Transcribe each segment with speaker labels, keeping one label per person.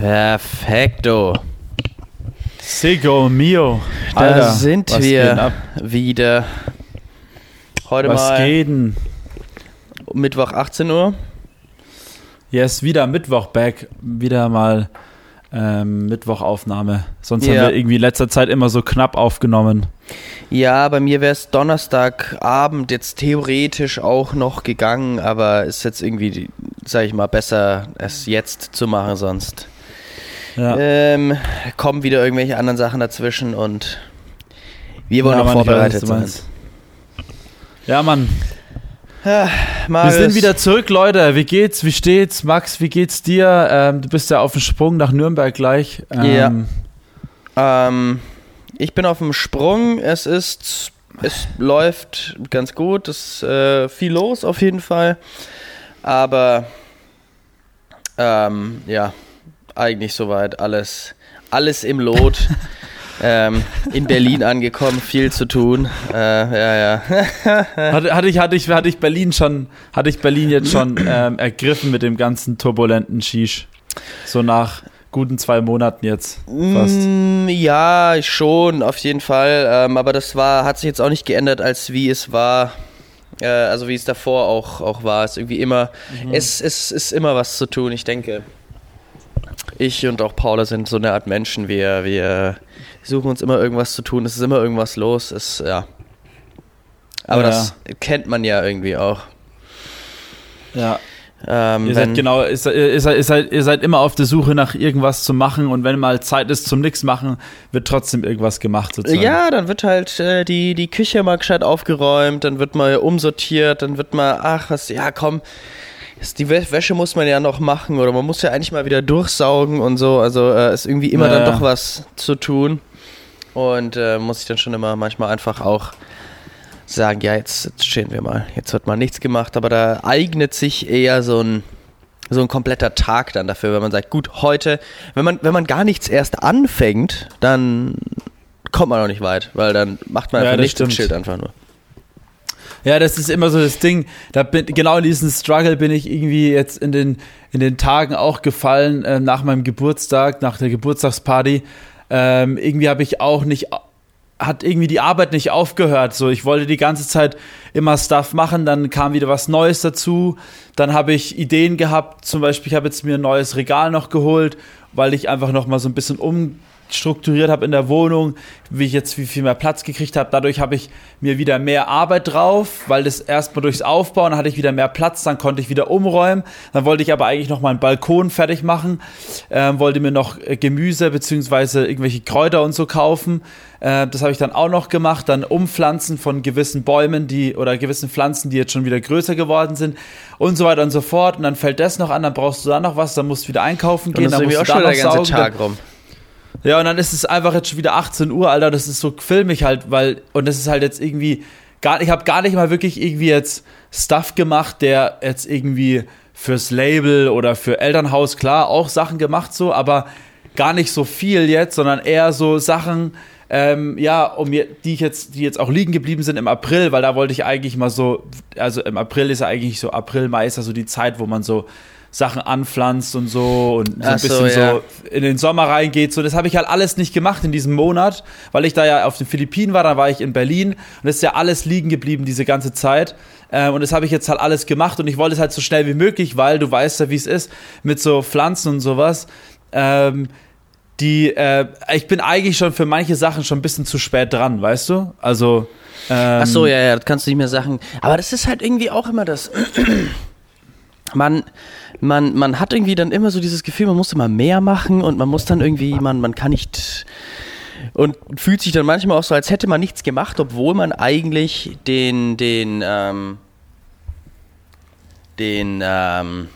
Speaker 1: Perfekto.
Speaker 2: Sego mio.
Speaker 1: Da
Speaker 2: Alter,
Speaker 1: sind
Speaker 2: was geht
Speaker 1: wir wieder. Heute
Speaker 2: Was
Speaker 1: mal
Speaker 2: geht denn?
Speaker 1: Mittwoch 18 Uhr.
Speaker 2: Yes, wieder Mittwoch back. Wieder mal ähm, Mittwochaufnahme. Sonst
Speaker 1: Ja.
Speaker 2: haben wir irgendwie in letzter Zeit immer so knapp aufgenommen.
Speaker 1: Ja, bei mir wäre es Donnerstagabend jetzt theoretisch auch noch gegangen, aber ist jetzt irgendwie, sag ich mal, besser, es jetzt zu machen, sonst
Speaker 2: Ja.
Speaker 1: ähm, kommen wieder irgendwelche anderen Sachen dazwischen und wir wollen
Speaker 2: Ja,
Speaker 1: noch
Speaker 2: weiß,
Speaker 1: vorbereitet
Speaker 2: du
Speaker 1: sein.
Speaker 2: Ja, Mann. Wir
Speaker 1: Marius,
Speaker 2: sind wieder zurück, Leute. Wie geht's? Wie steht's? Max, wie geht's dir? Ähm, du bist ja auf dem Sprung nach Nürnberg gleich. Ähm,
Speaker 1: Ähm, ich bin auf dem Sprung. Es ist, es läuft ganz gut. Es ist äh, viel los auf jeden Fall. Aber ähm, ja, eigentlich soweit alles, alles im Lot. ähm, in Berlin angekommen, viel zu tun. Äh, ja, ja.
Speaker 2: Hatte, hatte, ich, hatte, ich, hatte ich Berlin schon, hatte ich Berlin jetzt schon ähm, ergriffen mit dem ganzen turbulenten Shish. So nach guten zwei Monaten jetzt fast.
Speaker 1: Mm, Ja, schon, auf jeden Fall. Ähm, aber das war, hat sich jetzt auch nicht geändert, als wie es war. Äh, also wie es davor auch, auch war. Es irgendwie immer, es, es ist immer was zu tun, ich denke. Ich und auch Paula sind so eine Art Menschen. Wir, wir suchen uns immer irgendwas zu tun. Es ist immer irgendwas los. Es, ja. Aber
Speaker 2: Ja.
Speaker 1: das kennt man ja irgendwie auch.
Speaker 2: Ja.
Speaker 1: Ähm,
Speaker 2: Ihr seid genau, ihr seid, ihr, seid, ihr, seid, immer auf der Suche nach irgendwas zu machen und wenn mal Zeit ist zum Nix machen, wird trotzdem irgendwas gemacht sozusagen.
Speaker 1: Ja, dann wird halt äh, die, die Küche mal gescheit aufgeräumt, dann wird mal umsortiert, dann wird mal, ach was, ja komm, die Wä- Wäsche muss man ja noch machen oder man muss ja eigentlich mal wieder durchsaugen und so. Also äh, ist irgendwie immer
Speaker 2: Ja,
Speaker 1: dann
Speaker 2: ja.
Speaker 1: doch was zu tun. Und äh, muss ich dann schon immer manchmal einfach auch sagen, ja, jetzt, jetzt stehen wir mal, jetzt wird mal nichts gemacht, aber da eignet sich eher so ein so ein kompletter Tag dann dafür, wenn man sagt, gut, heute, wenn man, wenn man gar nichts erst anfängt, dann kommt man auch nicht weit, weil dann macht man
Speaker 2: Ja,
Speaker 1: einfach
Speaker 2: das
Speaker 1: nichts und
Speaker 2: stimmt.
Speaker 1: chillt einfach nur.
Speaker 2: Ja, das ist immer so das Ding. Da bin, genau in diesen Struggle bin ich irgendwie jetzt in den, in den Tagen auch gefallen, äh, nach meinem Geburtstag, nach der Geburtstagsparty. Ähm, irgendwie habe ich auch nicht, hat irgendwie die Arbeit nicht aufgehört. So, ich wollte die ganze Zeit immer Stuff machen, dann kam wieder was Neues dazu. Dann habe ich Ideen gehabt, zum Beispiel, ich habe jetzt mir ein neues Regal noch geholt, weil ich einfach noch mal so ein bisschen umstrukturiert habe in der Wohnung, wie ich jetzt wie viel mehr Platz gekriegt habe. Dadurch habe ich mir wieder mehr Arbeit drauf, weil das erstmal durchs Aufbauen hatte ich wieder mehr Platz, dann konnte ich wieder umräumen. Dann wollte ich aber eigentlich noch meinen Balkon fertig machen, ähm, wollte mir noch äh, Gemüse beziehungsweise irgendwelche Kräuter und so kaufen. Äh, das habe ich dann auch noch gemacht. Dann Umpflanzen von gewissen Bäumen, die oder gewissen Pflanzen, die jetzt schon wieder größer geworden sind und so weiter und so fort. Und dann fällt das noch an, dann brauchst du da noch was, dann musst du wieder einkaufen gehen, dann
Speaker 1: irgendwie
Speaker 2: musst
Speaker 1: auch
Speaker 2: du da
Speaker 1: schon
Speaker 2: noch
Speaker 1: der ganze
Speaker 2: saugen, dann-
Speaker 1: Tag rum.
Speaker 2: Ja, und dann ist es einfach jetzt schon wieder 18 Uhr, Alter. Das ist so filmig halt, weil, und das ist halt jetzt irgendwie, gar, ich habe gar nicht mal wirklich irgendwie jetzt Stuff gemacht, der jetzt irgendwie fürs Label oder für Elternhaus, klar, auch Sachen gemacht so, aber gar nicht so viel jetzt, sondern eher so Sachen, ähm, ja, um die ich jetzt, die jetzt auch liegen geblieben sind im April, weil da wollte ich eigentlich mal so, also im April ist ja eigentlich so, April, Mai ist ja so die Zeit, wo man so Sachen anpflanzt und so und so ein
Speaker 1: so,
Speaker 2: bisschen
Speaker 1: ja.
Speaker 2: so in den Sommer reingeht. So, das habe ich halt alles nicht gemacht in diesem Monat, weil ich da ja auf den Philippinen war, dann war ich in Berlin und das ist ja alles liegen geblieben diese ganze Zeit. Ähm, und das habe ich jetzt halt alles gemacht und ich wollte es halt so schnell wie möglich, weil du weißt ja, wie es ist mit so Pflanzen und sowas. Ähm, die, äh, ich bin eigentlich schon für manche Sachen schon ein bisschen zu spät dran, weißt du? Also. Ähm,
Speaker 1: Ach so, ja, ja, das kannst du nicht mehr sagen. Aber das ist halt irgendwie auch immer das. Man, man, man hat irgendwie dann immer so dieses Gefühl, man muss immer mehr machen und man muss dann irgendwie, man, man kann nicht. Und fühlt sich dann manchmal auch so, als hätte man nichts gemacht, obwohl man eigentlich den, den, ähm, den, ähm,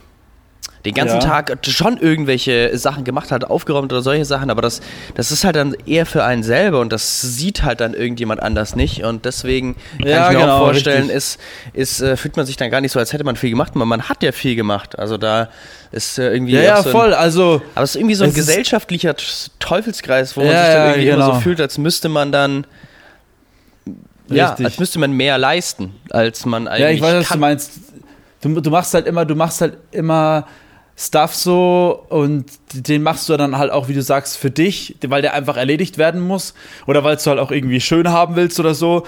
Speaker 1: den ganzen
Speaker 2: Ja.
Speaker 1: Tag schon irgendwelche Sachen gemacht hat, aufgeräumt oder solche Sachen, aber das, das ist halt dann eher für einen selber und das sieht halt dann irgendjemand anders nicht und deswegen kann
Speaker 2: Ja,
Speaker 1: ich mir
Speaker 2: genau,
Speaker 1: auch vorstellen,
Speaker 2: richtig.
Speaker 1: ist, ist, äh, fühlt man sich dann gar nicht so, als hätte man viel gemacht, aber man hat ja viel gemacht. Also da ist äh, irgendwie
Speaker 2: Ja, ja,
Speaker 1: so ein,
Speaker 2: voll. Also,
Speaker 1: aber es ist irgendwie so ein gesellschaftlicher Teufelskreis, wo man sich dann irgendwie immer
Speaker 2: genau.
Speaker 1: so fühlt, als müsste man dann ja,
Speaker 2: Richtig.
Speaker 1: als müsste man mehr leisten, als man eigentlich
Speaker 2: Ja, ich weiß, was
Speaker 1: kann.
Speaker 2: du meinst. Du, du machst halt immer, du machst halt immer Stuff so und den machst du dann halt auch, wie du sagst, für dich, weil der einfach erledigt werden muss oder weil du halt auch irgendwie schön haben willst oder so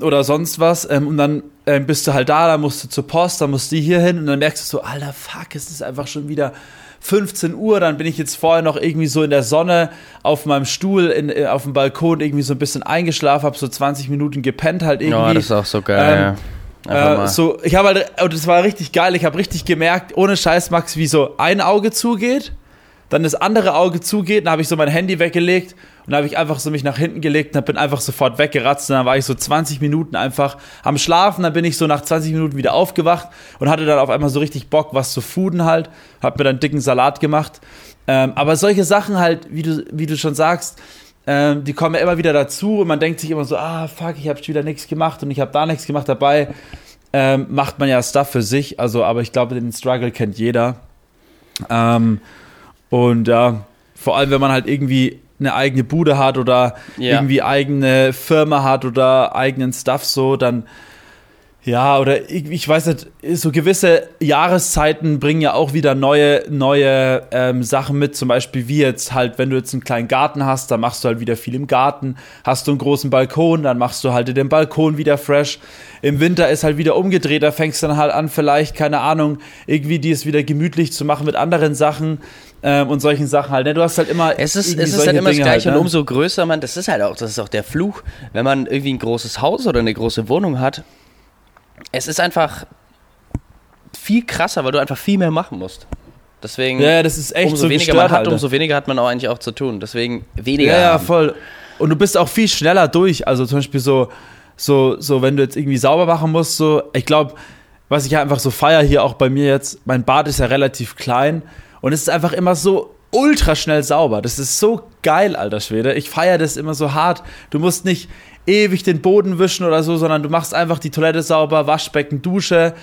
Speaker 2: oder sonst was ähm, und dann ähm, bist du halt da, dann musst du zur Post, dann musst du hier hin und dann merkst du so, alter Fuck, es ist einfach schon wieder 15 Uhr, dann bin ich jetzt vorher noch irgendwie so in der Sonne auf meinem Stuhl in, äh, auf dem Balkon irgendwie so ein bisschen eingeschlafen, habe so 20 Minuten gepennt halt irgendwie. Ja,
Speaker 1: das ist auch so geil. Ähm, ja
Speaker 2: äh, so, ich habe halt, und das war richtig geil, ich habe richtig gemerkt, ohne Scheiß, Max, wie so ein Auge zugeht, dann das andere Auge zugeht, dann habe ich so mein Handy weggelegt und dann habe ich einfach so mich nach hinten gelegt und bin einfach sofort weggeratzt. Und dann war ich so 20 Minuten einfach am Schlafen, dann bin ich so nach 20 Minuten wieder aufgewacht und hatte dann auf einmal so richtig Bock, was zu fooden halt, habe mir dann dicken Salat gemacht. Ähm, aber solche Sachen halt, wie du, wie du schon sagst, ähm, die kommen ja immer wieder dazu und man denkt sich immer so, ah, fuck, ich habe wieder nichts gemacht und ich habe da nichts gemacht dabei. Ähm, macht man ja Stuff für sich, also, aber ich glaube, den Struggle kennt jeder. Ähm, und ja, vor allem, wenn man halt irgendwie eine eigene Bude hat oder ja. irgendwie eigene Firma hat oder eigenen Stuff so, dann ja, oder ich, ich, weiß nicht, so gewisse Jahreszeiten bringen ja auch wieder neue, neue ähm, Sachen mit. Zum Beispiel wie jetzt halt, wenn du jetzt einen kleinen Garten hast, dann machst du halt wieder viel im Garten. Hast du einen großen Balkon, dann machst du halt den Balkon wieder fresh. Im Winter ist halt wieder umgedreht, da fängst du dann halt an, vielleicht, keine Ahnung, irgendwie die es wieder gemütlich zu machen mit anderen Sachen. Ähm, und solchen Sachen halt. Ne? Du hast halt immer.
Speaker 1: Es ist, es ist halt immer Dinge das Gleiche halt, ne? und umso größer man, das ist halt auch, das ist auch der Fluch, wenn man irgendwie ein großes Haus oder eine große Wohnung hat es ist einfach viel krasser, weil du einfach viel mehr machen musst. Deswegen,
Speaker 2: ja, das ist echt
Speaker 1: umso
Speaker 2: so
Speaker 1: weniger man hat, Alter. umso weniger hat man auch eigentlich auch zu tun. Deswegen weniger.
Speaker 2: Ja, ja, voll. Und du bist auch viel schneller durch. Also zum Beispiel so, so, so, wenn du jetzt irgendwie sauber machen musst, so, ich glaube, was ich einfach so feier hier auch bei mir jetzt, mein Bad ist ja relativ klein und es ist einfach immer so ultra schnell sauber. Das ist so geil, alter Schwede. Ich feiere das immer so hart. Du musst nicht ewig den Boden wischen oder so, sondern du machst einfach die Toilette sauber, Waschbecken, Dusche,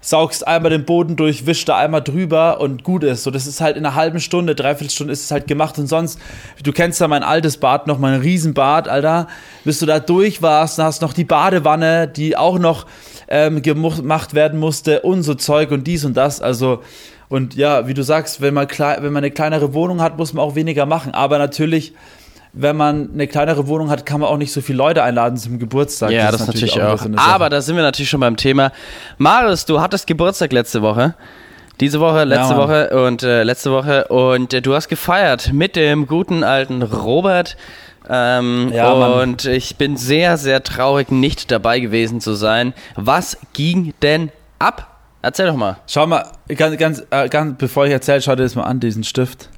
Speaker 2: saugst einmal den Boden durch, wischst da einmal drüber und gut ist. So, das ist halt in einer halben Stunde, dreiviertel Stunde ist es halt gemacht. Und sonst, du kennst ja mein altes Bad noch, mein Riesenbad, Alter, bis du da durch warst, dann hast noch die Badewanne, die auch noch ähm, gemacht werden musste und so Zeug und dies und das, also und ja, wie du sagst, wenn man, wenn man eine kleinere Wohnung hat, muss man auch weniger machen, aber natürlich wenn man eine kleinere Wohnung hat, kann man auch nicht so viele Leute einladen zum Geburtstag.
Speaker 1: Ja, das, das ist natürlich, auch. auch. Aber da sind wir natürlich schon beim Thema. Marius, du hattest Geburtstag letzte Woche. Diese Woche, letzte ja, Woche und äh, letzte Woche. Und äh, du hast gefeiert mit dem guten alten Robert. Ähm, ja, und ich bin sehr, sehr traurig, nicht dabei gewesen zu sein. Was ging denn ab? Erzähl doch mal.
Speaker 2: Schau mal, ganz, ganz, äh, ganz bevor ich erzähle, schau dir das mal an, diesen Stift.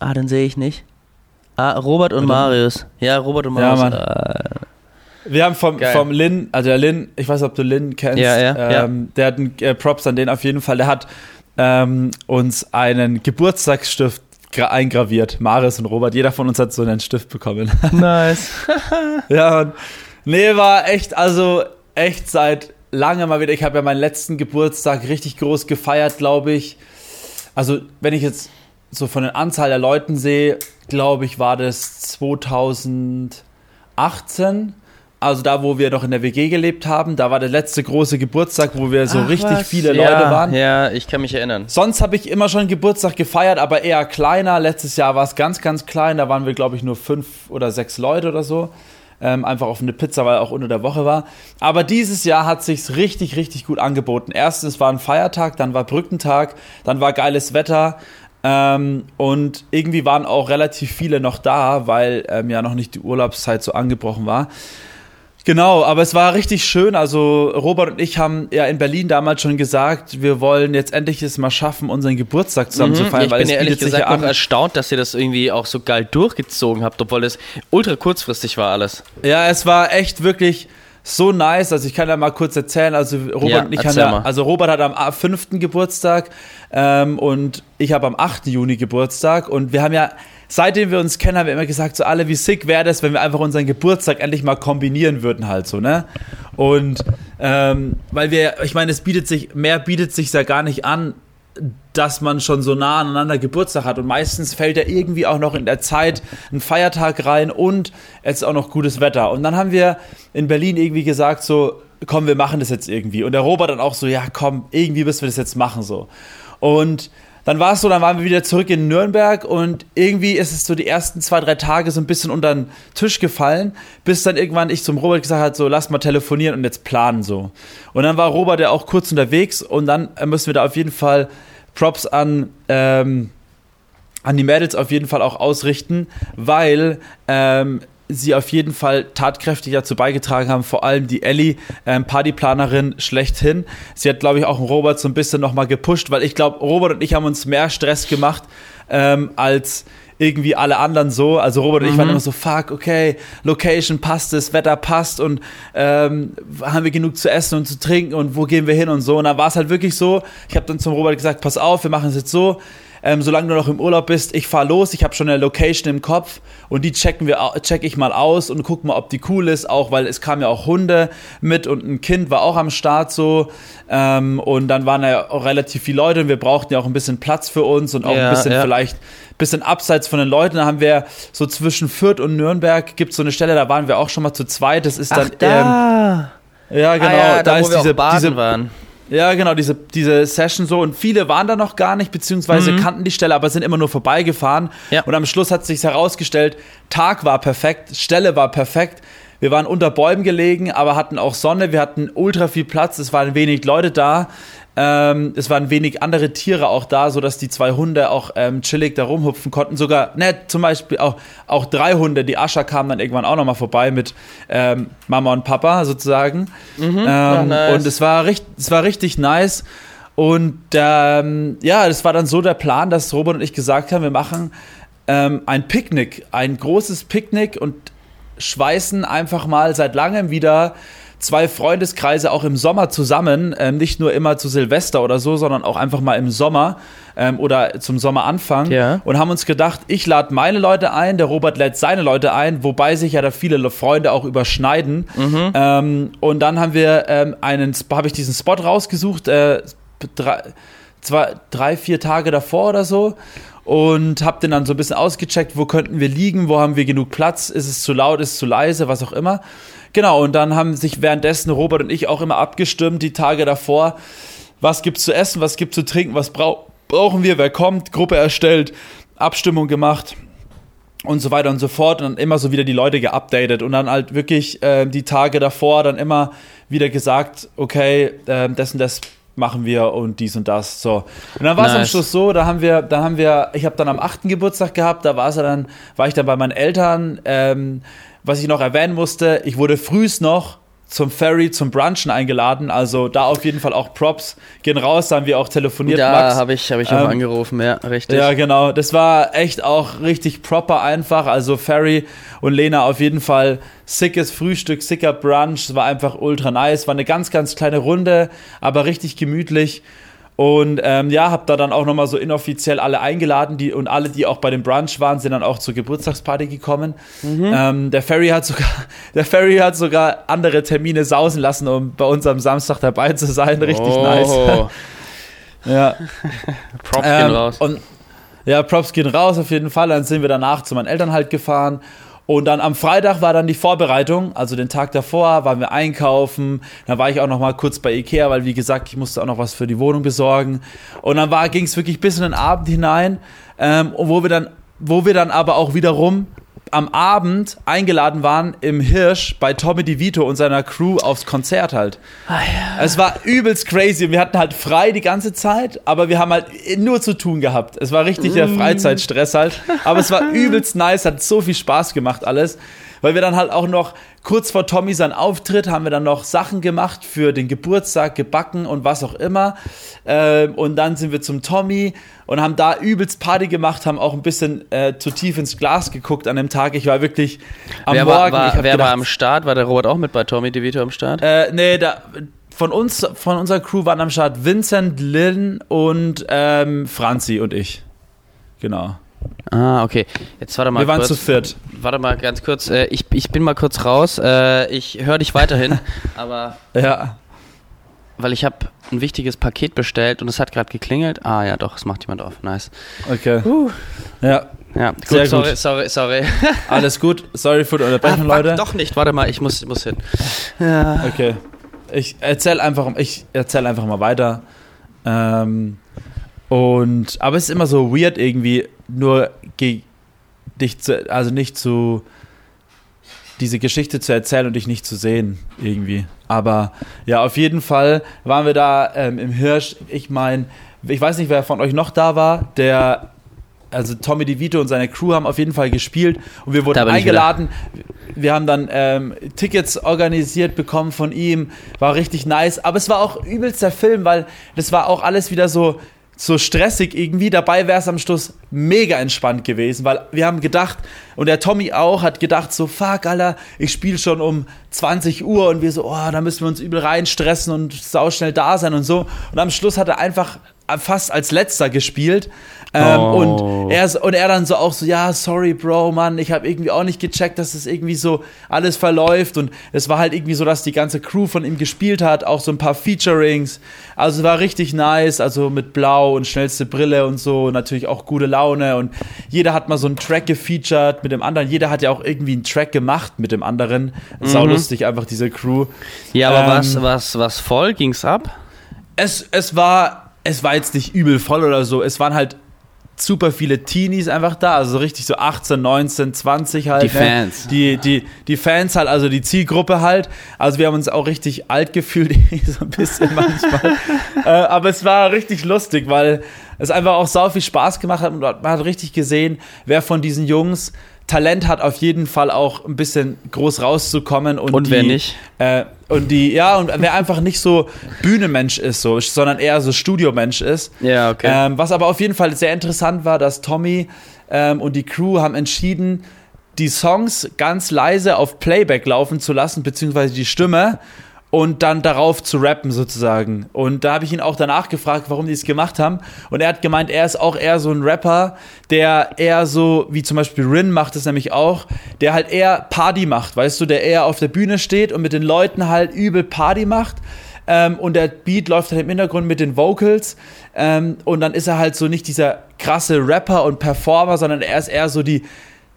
Speaker 1: Ah, den sehe ich nicht. Ah, Robert und Marius. Ja, Robert und Marius. Ja, Mann. Ah.
Speaker 2: Wir haben vom, vom Lin, also der Lin, ich weiß nicht, ob du Lin kennst,
Speaker 1: ja, ja,
Speaker 2: ähm, ja. der hat einen äh, Props an den auf jeden Fall, der hat ähm, uns einen Geburtstagsstift eingraviert, Marius und Robert, jeder von uns hat so einen Stift bekommen.
Speaker 1: Nice.
Speaker 2: ja, und nee, war echt, also echt seit lange mal wieder, ich habe ja meinen letzten Geburtstag richtig groß gefeiert, glaube ich. Also, wenn ich jetzt so von der Anzahl der Leuten sehe, glaube ich, war das 2018. Also da, wo wir noch in der WG gelebt haben, da war der letzte große Geburtstag, wo wir so Ach, richtig was? viele ja, Leute waren.
Speaker 1: Ja, ich kann mich erinnern.
Speaker 2: Sonst habe ich immer schon Geburtstag gefeiert, aber eher kleiner. Letztes Jahr war es ganz, ganz klein. Da waren wir, glaube ich, nur fünf oder sechs Leute oder so. Ähm, einfach auf eine Pizza, weil auch unter der Woche war. Aber dieses Jahr hat sich's richtig, richtig gut angeboten. Erstens war ein Feiertag, dann war Brückentag, dann war geiles Wetter. Ähm, und irgendwie waren auch relativ viele noch da, weil ähm, ja noch nicht die Urlaubszeit so angebrochen war. Genau, aber es war richtig schön. Also Robert und ich haben ja in Berlin damals schon gesagt, wir wollen jetzt endlich es mal schaffen, unseren Geburtstag zusammen mhm, zu feiern.
Speaker 1: Ich bin ja ehrlich gesagt noch erstaunt, dass ihr das irgendwie auch so geil durchgezogen habt, obwohl es ultra kurzfristig war alles.
Speaker 2: Ja, es war echt wirklich so nice. Also ich kann ja mal kurz erzählen. Also Robert ja, ich haben ja, also Robert hat am 5. Geburtstag ähm, und ich habe am 8. Juni Geburtstag und wir haben ja seitdem wir uns kennen, haben wir immer gesagt, so alle, wie sick wäre das, wenn wir einfach unseren Geburtstag endlich mal kombinieren würden, halt so, ne? Und ähm, weil wir, ich meine, es bietet sich, mehr bietet sich ja gar nicht an, dass man schon so nah aneinander Geburtstag hat. Und meistens fällt ja irgendwie auch noch in der Zeit ein Feiertag rein und es ist auch noch gutes Wetter. Und dann haben wir in Berlin irgendwie gesagt, so, komm, wir machen das jetzt irgendwie. Und der Robert dann auch so, ja, komm, irgendwie müssen wir das jetzt machen, so. Und dann war es so, dann waren wir wieder zurück in Nürnberg und irgendwie ist es so die ersten zwei, drei Tage so ein bisschen unter den Tisch gefallen, bis dann irgendwann ich zum Robert gesagt habe, so lass mal telefonieren und jetzt planen so. Und dann war Robert ja auch kurz unterwegs und dann müssen wir da auf jeden Fall Props an, ähm, an die Mädels auf jeden Fall auch ausrichten, weil ähm, sie auf jeden Fall tatkräftig dazu beigetragen haben, vor allem die Ellie, ähm, Partyplanerin schlechthin. Sie hat, glaube ich, auch Robert so ein bisschen nochmal gepusht, weil ich glaube, Robert und ich haben uns mehr Stress gemacht ähm, als irgendwie alle anderen so. Also Robert und ich waren mhm. immer so, fuck, okay, Location passt, das Wetter passt und ähm, haben wir genug zu essen und zu trinken und wo gehen wir hin und so. Und dann war es halt wirklich so, ich habe dann zum Robert gesagt, pass auf, wir machen es jetzt so, ähm, solange du noch im Urlaub bist, ich fahre los, ich habe schon eine Location im Kopf und die checken wir, check ich mal aus und guck mal, ob die cool ist, auch weil es kamen ja auch Hunde mit und ein Kind war auch am Start so ähm, und dann waren ja auch relativ viele Leute und wir brauchten ja auch ein bisschen Platz für uns und auch ja, ein bisschen ja. vielleicht bisschen abseits von den Leuten. Da haben wir so zwischen Fürth und Nürnberg gibt es so eine Stelle, da waren wir auch schon mal zu zweit. Das ist dann
Speaker 1: Ach, da.
Speaker 2: Ähm, ja, genau. Ah, ja,
Speaker 1: da, da ist diese, diese
Speaker 2: waren. Ja, genau, diese, diese Session so. Und viele waren da noch gar nicht, beziehungsweise mhm. kannten die Stelle, aber sind immer nur vorbeigefahren. Ja. Und am Schluss hat sich herausgestellt, Tag war perfekt, Stelle war perfekt. Wir waren unter Bäumen gelegen, aber hatten auch Sonne, wir hatten ultra viel Platz, es waren wenig Leute da. Ähm, es waren wenig andere Tiere auch da, sodass die zwei Hunde auch ähm, chillig da rumhupfen konnten. Sogar, ne, zum Beispiel auch, auch drei Hunde. Die Ascha kam dann irgendwann auch nochmal vorbei mit ähm, Mama und Papa sozusagen. Mhm, ähm, ja, nice. Und es war, richtig, es war richtig nice. Und ähm, ja, es war dann so der Plan, dass Robert und ich gesagt haben, wir machen ähm, ein Picknick, ein großes Picknick und schweißen einfach mal seit langem wieder zwei Freundeskreise auch im Sommer zusammen, ähm, nicht nur immer zu Silvester oder so, sondern auch einfach mal im Sommer ähm, oder zum Sommeranfang ja. und haben uns gedacht, ich lade meine Leute ein, der Robert lädt seine Leute ein, wobei sich ja da viele Freunde auch überschneiden. Mhm. Ähm, und dann haben wir ähm, einen, habe ich diesen Spot rausgesucht, äh, drei, zwei, drei, vier Tage davor oder so und habe den dann so ein bisschen ausgecheckt, wo könnten wir liegen, wo haben wir genug Platz, ist es zu laut, ist es zu leise, was auch immer. Genau, und dann haben sich währenddessen Robert und ich auch immer abgestimmt, die Tage davor, was gibt's zu essen, was gibt's zu trinken, was brau brauchen wir, wer kommt, Gruppe erstellt, Abstimmung gemacht und so weiter und so fort und dann immer so wieder die Leute geupdatet und dann halt wirklich äh, die Tage davor dann immer wieder gesagt, okay, äh, das und das machen wir und dies und das so und dann war es nice. am Schluss so da haben wir da haben wir ich habe dann am 8. Geburtstag gehabt da war es dann war ich dann bei meinen Eltern ähm, was ich noch erwähnen musste, ich wurde frühst noch zum Ferry, zum Brunchen eingeladen. Also da auf jeden Fall auch Props. Gehen raus, da haben wir auch telefoniert.
Speaker 1: Ja, habe ich, hab ich auch ähm, angerufen, ja, richtig.
Speaker 2: Ja, genau. Das war echt auch richtig proper einfach. Also Ferry und Lena auf jeden Fall sickes Frühstück, sicker Brunch. Es war einfach ultra nice. War eine ganz, ganz kleine Runde, aber richtig gemütlich. Und ähm, ja, habe da dann auch nochmal so inoffiziell alle eingeladen die, und alle, die auch bei dem Brunch waren, sind dann auch zur Geburtstagsparty gekommen. Mhm. Ähm, der Ferry hat sogar, der Ferry hat sogar andere Termine sausen lassen, um bei uns am Samstag dabei zu sein. Richtig oh. nice. ja.
Speaker 1: Props ähm, gehen raus.
Speaker 2: Und, ja, Props gehen raus auf jeden Fall. Dann sind wir danach zu meinen Eltern halt gefahren und dann am Freitag war dann die Vorbereitung, also den Tag davor waren wir einkaufen. Dann war ich auch noch mal kurz bei Ikea, weil wie gesagt, ich musste auch noch was für die Wohnung besorgen. Und dann ging es wirklich bis in den Abend hinein, ähm, wo wir dann, wo wir dann aber auch wiederum am Abend eingeladen waren im Hirsch bei Tommy DeVito und seiner Crew aufs Konzert halt. Ah, ja. Es war übelst crazy. Wir hatten halt frei die ganze Zeit, aber wir haben halt nur zu tun gehabt. Es war richtig der mm. Freizeitstress halt. Aber es war übelst nice, hat so viel Spaß gemacht alles weil wir dann halt auch noch kurz vor Tommy sein Auftritt haben wir dann noch Sachen gemacht für den Geburtstag, gebacken und was auch immer. Ähm, und dann sind wir zum Tommy und haben da übelst Party gemacht, haben auch ein bisschen äh, zu tief ins Glas geguckt an dem Tag. Ich war wirklich am
Speaker 1: wer
Speaker 2: Morgen.
Speaker 1: War, war wer gedacht, war am Start? War der Robert auch mit bei Tommy DeVito am Start?
Speaker 2: Äh, nee, da von uns, von unserer Crew waren am Start Vincent, Lynn und ähm, Franzi und ich. Genau.
Speaker 1: Ah, okay. Jetzt warte mal.
Speaker 2: Wir waren kurz. zu viert.
Speaker 1: Warte mal ganz kurz. Äh, ich, ich bin mal kurz raus. Äh, ich höre dich weiterhin, aber.
Speaker 2: Ja.
Speaker 1: Weil ich habe ein wichtiges Paket bestellt und es hat gerade geklingelt. Ah ja, doch, es macht jemand auf. Nice.
Speaker 2: Okay. Uh. Ja.
Speaker 1: Ja, gut, Sehr sorry, gut. sorry, sorry.
Speaker 2: Alles gut. Sorry für die Unterbrechung, ah, Leute.
Speaker 1: Doch nicht. Warte mal, ich muss, muss hin.
Speaker 2: Ja. Okay. Ich erzähl einfach, ich erzähl einfach mal weiter. Ähm, Und, aber es ist immer so weird irgendwie, nur dich zu, also nicht zu, diese Geschichte zu erzählen und dich nicht zu sehen, irgendwie. Aber ja, auf jeden Fall waren wir da ähm, im Hirsch. Ich meine, ich weiß nicht, wer von euch noch da war, der also Tommy DeVito und seine Crew haben auf jeden Fall gespielt und wir wurden eingeladen. Wir haben dann ähm, Tickets organisiert bekommen von ihm, war richtig nice. Aber es war auch übelst der Film, weil das war auch alles wieder so so stressig irgendwie. Dabei wäre es am Schluss mega entspannt gewesen, weil wir haben gedacht, und der Tommy auch hat gedacht, so fuck, Alter, ich spiele schon um 20 Uhr und wir so, oh, da müssen wir uns übel reinstressen und sauschnell da sein und so. Und am Schluss hat er einfach fast als letzter gespielt. Ähm, oh. und, er, und er dann so auch so, ja, sorry, Bro, Mann, ich habe irgendwie auch nicht gecheckt, dass es irgendwie so alles verläuft. Und es war halt irgendwie so, dass die ganze Crew von ihm gespielt hat, auch so ein paar Featurings. Also es war richtig nice, also mit Blau und schnellste Brille und so, natürlich auch gute Laune. Und jeder hat mal so einen Track gefeatured mit dem anderen. Jeder hat ja auch irgendwie einen Track gemacht mit dem anderen. Mhm. Sau lustig, einfach diese Crew.
Speaker 1: Ja, aber ähm, was, was, was voll ging's ab?
Speaker 2: Es, es war es war jetzt nicht übel voll oder so. Es waren halt super viele Teenies einfach da, also richtig so 18, 19, 20 halt.
Speaker 1: Die ne? Fans.
Speaker 2: Die, die, die Fans halt, also die Zielgruppe halt. Also wir haben uns auch richtig alt gefühlt, so ein bisschen manchmal. äh, aber es war richtig lustig, weil es einfach auch sau viel Spaß gemacht hat und man hat richtig gesehen, wer von diesen Jungs Talent hat auf jeden Fall auch ein bisschen groß rauszukommen und,
Speaker 1: und wer nicht
Speaker 2: äh, und die ja und wer einfach nicht so Bühnenmensch ist so sondern eher so Studiomensch ist.
Speaker 1: Ja okay.
Speaker 2: Ähm, was aber auf jeden Fall sehr interessant war dass Tommy ähm, und die Crew haben entschieden die Songs ganz leise auf Playback laufen zu lassen beziehungsweise die Stimme und dann darauf zu rappen sozusagen. Und da habe ich ihn auch danach gefragt, warum die es gemacht haben. Und er hat gemeint, er ist auch eher so ein Rapper, der eher so, wie zum Beispiel Rin macht es nämlich auch, der halt eher Party macht, weißt du, der eher auf der Bühne steht und mit den Leuten halt übel Party macht. Ähm, und der Beat läuft halt im Hintergrund mit den Vocals. Ähm, und dann ist er halt so nicht dieser krasse Rapper und Performer, sondern er ist eher so die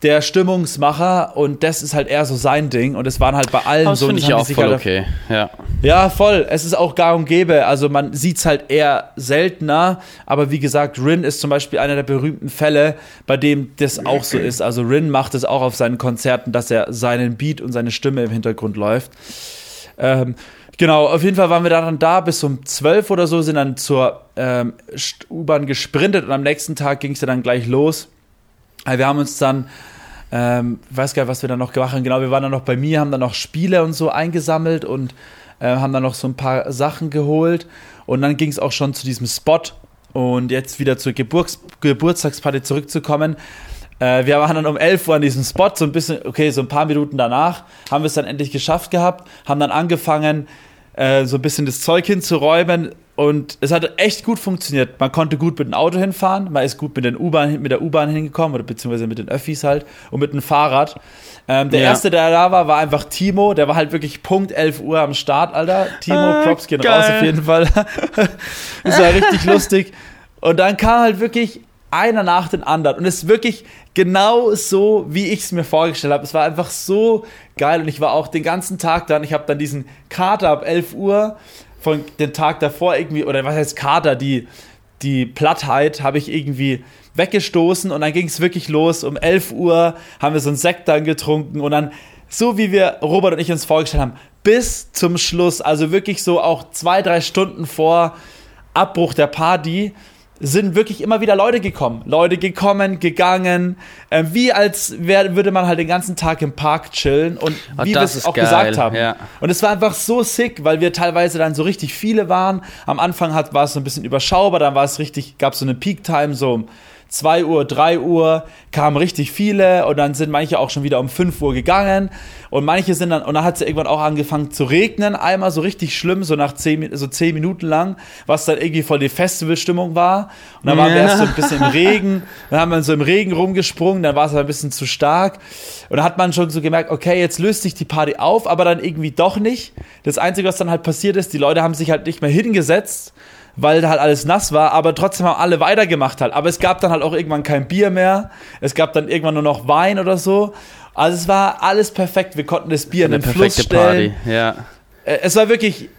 Speaker 2: der Stimmungsmacher und das ist halt eher so sein Ding und es waren halt bei allen
Speaker 1: das
Speaker 2: so.
Speaker 1: Das finde ich auch voll halt okay, ja.
Speaker 2: Ja, voll. Es ist auch gar und gäbe. Also man sieht es halt eher seltener, aber wie gesagt, Rin ist zum Beispiel einer der berühmten Fälle, bei dem das auch so ist. Also Rin macht es auch auf seinen Konzerten, dass er seinen Beat und seine Stimme im Hintergrund läuft. Ähm, Genau, auf jeden Fall waren wir dann da bis um 12 oder so, sind dann zur ähm, U-Bahn gesprintet und am nächsten Tag ging es dann gleich los. Wir haben uns dann, ähm, weiß gar nicht, was wir dann noch gemacht haben. Genau, wir waren dann noch bei mir, haben dann noch Spiele und so eingesammelt und äh, haben dann noch so ein paar Sachen geholt. Und dann ging es auch schon zu diesem Spot. Und jetzt wieder zur Geburts Geburtstagsparty zurückzukommen. Äh, wir waren dann um 11 Uhr an diesem Spot, so ein bisschen, okay, so ein paar Minuten danach, haben wir es dann endlich geschafft gehabt, haben dann angefangen, äh, so ein bisschen das Zeug hinzuräumen, und es hat echt gut funktioniert. Man konnte gut mit dem Auto hinfahren, man ist gut mit, den mit der U-Bahn hingekommen oder beziehungsweise mit den Öffis halt und mit dem Fahrrad. Ähm, der ja. erste, der da war, war einfach Timo. Der war halt wirklich Punkt 11 Uhr am Start, Alter. Timo, ah, Props gehen geil. raus auf jeden Fall. das war richtig lustig. Und dann kam halt wirklich einer nach dem anderen. Und es ist wirklich genau so, wie ich es mir vorgestellt habe. Es war einfach so geil. Und ich war auch den ganzen Tag dann. Ich habe dann diesen Kater ab 11 Uhr von dem Tag davor irgendwie, oder was heißt Kater, die, die Plattheit habe ich irgendwie weggestoßen und dann ging es wirklich los. Um 11 Uhr haben wir so einen Sekt dann getrunken und dann, so wie wir Robert und ich uns vorgestellt haben, bis zum Schluss, also wirklich so auch zwei, drei Stunden vor Abbruch der Party, sind wirklich immer wieder Leute gekommen. Leute gekommen, gegangen, äh, wie als wär, würde man halt den ganzen Tag im Park chillen und oh, wie wir es auch geil. gesagt haben. Ja. Und es war einfach so sick, weil wir teilweise dann so richtig viele waren. Am Anfang hat, war es so ein bisschen überschaubar, dann war es richtig, gab es so eine Peak-Time, so 2 Uhr, 3 Uhr kamen richtig viele und dann sind manche auch schon wieder um 5 Uhr gegangen. Und manche sind dann, und dann hat es irgendwann auch angefangen zu regnen, einmal so richtig schlimm, so nach 10, so 10 Minuten lang, was dann irgendwie voll die Festivalstimmung war. Und dann waren wir erst so ein bisschen im Regen, dann haben wir so im Regen rumgesprungen, dann war es ein bisschen zu stark. Und dann hat man schon so gemerkt, okay, jetzt löst sich die Party auf, aber dann irgendwie doch nicht. Das Einzige, was dann halt passiert ist, die Leute haben sich halt nicht mehr hingesetzt, weil halt alles nass war, aber trotzdem haben alle weitergemacht halt. Aber es gab dann halt auch irgendwann kein Bier mehr. Es gab dann irgendwann nur noch Wein oder so. Also es war alles perfekt. Wir konnten das Bier in den Fluss stellen. Party.
Speaker 1: Ja.
Speaker 2: Äh, es war wirklich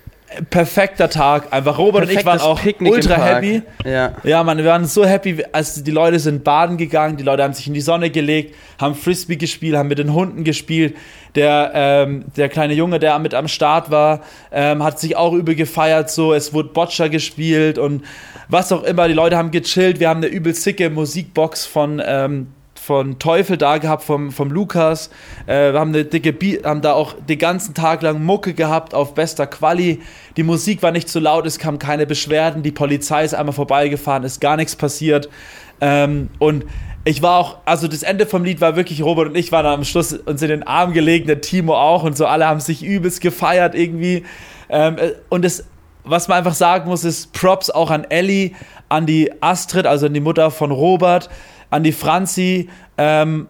Speaker 2: perfekter Tag. Einfach Robert und ich waren auch Picknick ultra happy. Ja. ja, man, wir waren so happy, als die Leute sind baden gegangen, die Leute haben sich in die Sonne gelegt, haben Frisbee gespielt, haben mit den Hunden gespielt. Der, ähm, der kleine Junge, der mit am Start war, ähm, hat sich auch übel gefeiert. So, es wurde Boccia gespielt und was auch immer. Die Leute haben gechillt. Wir haben eine übel sicke Musikbox von ähm, von Teufel da gehabt, vom, vom Lukas. Äh, wir haben eine dicke Be haben da auch den ganzen Tag lang Mucke gehabt auf bester Quali. Die Musik war nicht zu laut, es kamen keine Beschwerden. Die Polizei ist einmal vorbeigefahren, ist gar nichts passiert. Ähm, und ich war auch, also das Ende vom Lied war wirklich, Robert und ich waren am Schluss uns in den Arm gelegen, der Timo auch und so, alle haben sich übelst gefeiert irgendwie. Ähm, äh, und das, was man einfach sagen muss, ist Props auch an Ellie, an die Astrid, also an die Mutter von Robert an die Franzi. Ähm,